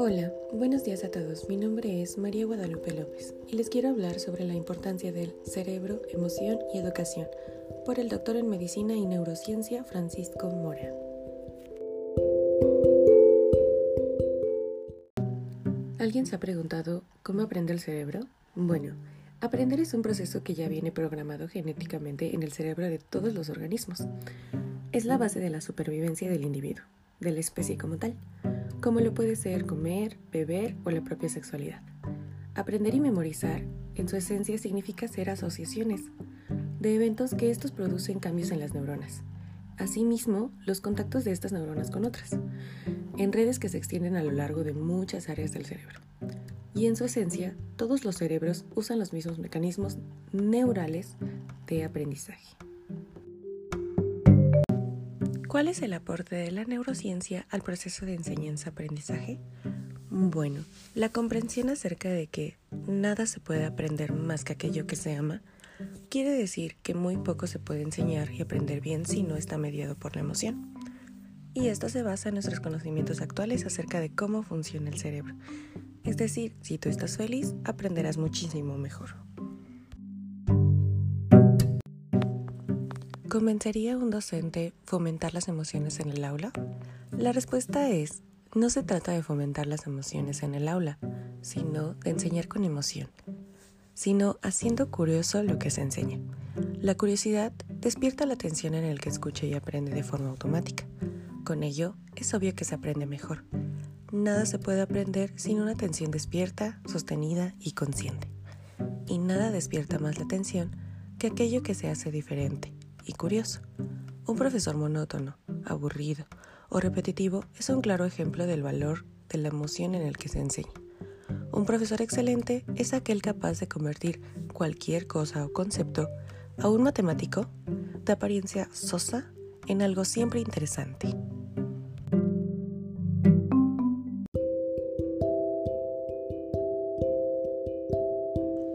Hola, buenos días a todos. Mi nombre es María Guadalupe López y les quiero hablar sobre la importancia del cerebro, emoción y educación por el doctor en medicina y neurociencia Francisco Mora. ¿Alguien se ha preguntado cómo aprende el cerebro? Bueno, aprender es un proceso que ya viene programado genéticamente en el cerebro de todos los organismos. Es la base de la supervivencia del individuo, de la especie como tal como lo puede ser comer, beber o la propia sexualidad. Aprender y memorizar, en su esencia, significa hacer asociaciones de eventos que estos producen cambios en las neuronas. Asimismo, los contactos de estas neuronas con otras, en redes que se extienden a lo largo de muchas áreas del cerebro. Y en su esencia, todos los cerebros usan los mismos mecanismos neurales de aprendizaje. ¿Cuál es el aporte de la neurociencia al proceso de enseñanza-aprendizaje? Bueno, la comprensión acerca de que nada se puede aprender más que aquello que se ama quiere decir que muy poco se puede enseñar y aprender bien si no está mediado por la emoción. Y esto se basa en nuestros conocimientos actuales acerca de cómo funciona el cerebro. Es decir, si tú estás feliz, aprenderás muchísimo mejor. ¿Convencería un docente fomentar las emociones en el aula? La respuesta es, no se trata de fomentar las emociones en el aula, sino de enseñar con emoción, sino haciendo curioso lo que se enseña. La curiosidad despierta la atención en el que escucha y aprende de forma automática. Con ello, es obvio que se aprende mejor. Nada se puede aprender sin una atención despierta, sostenida y consciente. Y nada despierta más la atención que aquello que se hace diferente, y curioso. Un profesor monótono, aburrido o repetitivo es un claro ejemplo del valor de la emoción en el que se enseña. Un profesor excelente es aquel capaz de convertir cualquier cosa o concepto, a un matemático, de apariencia sosa, en algo siempre interesante.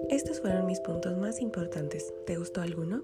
Estos fueron mis puntos más importantes. ¿Te gustó alguno?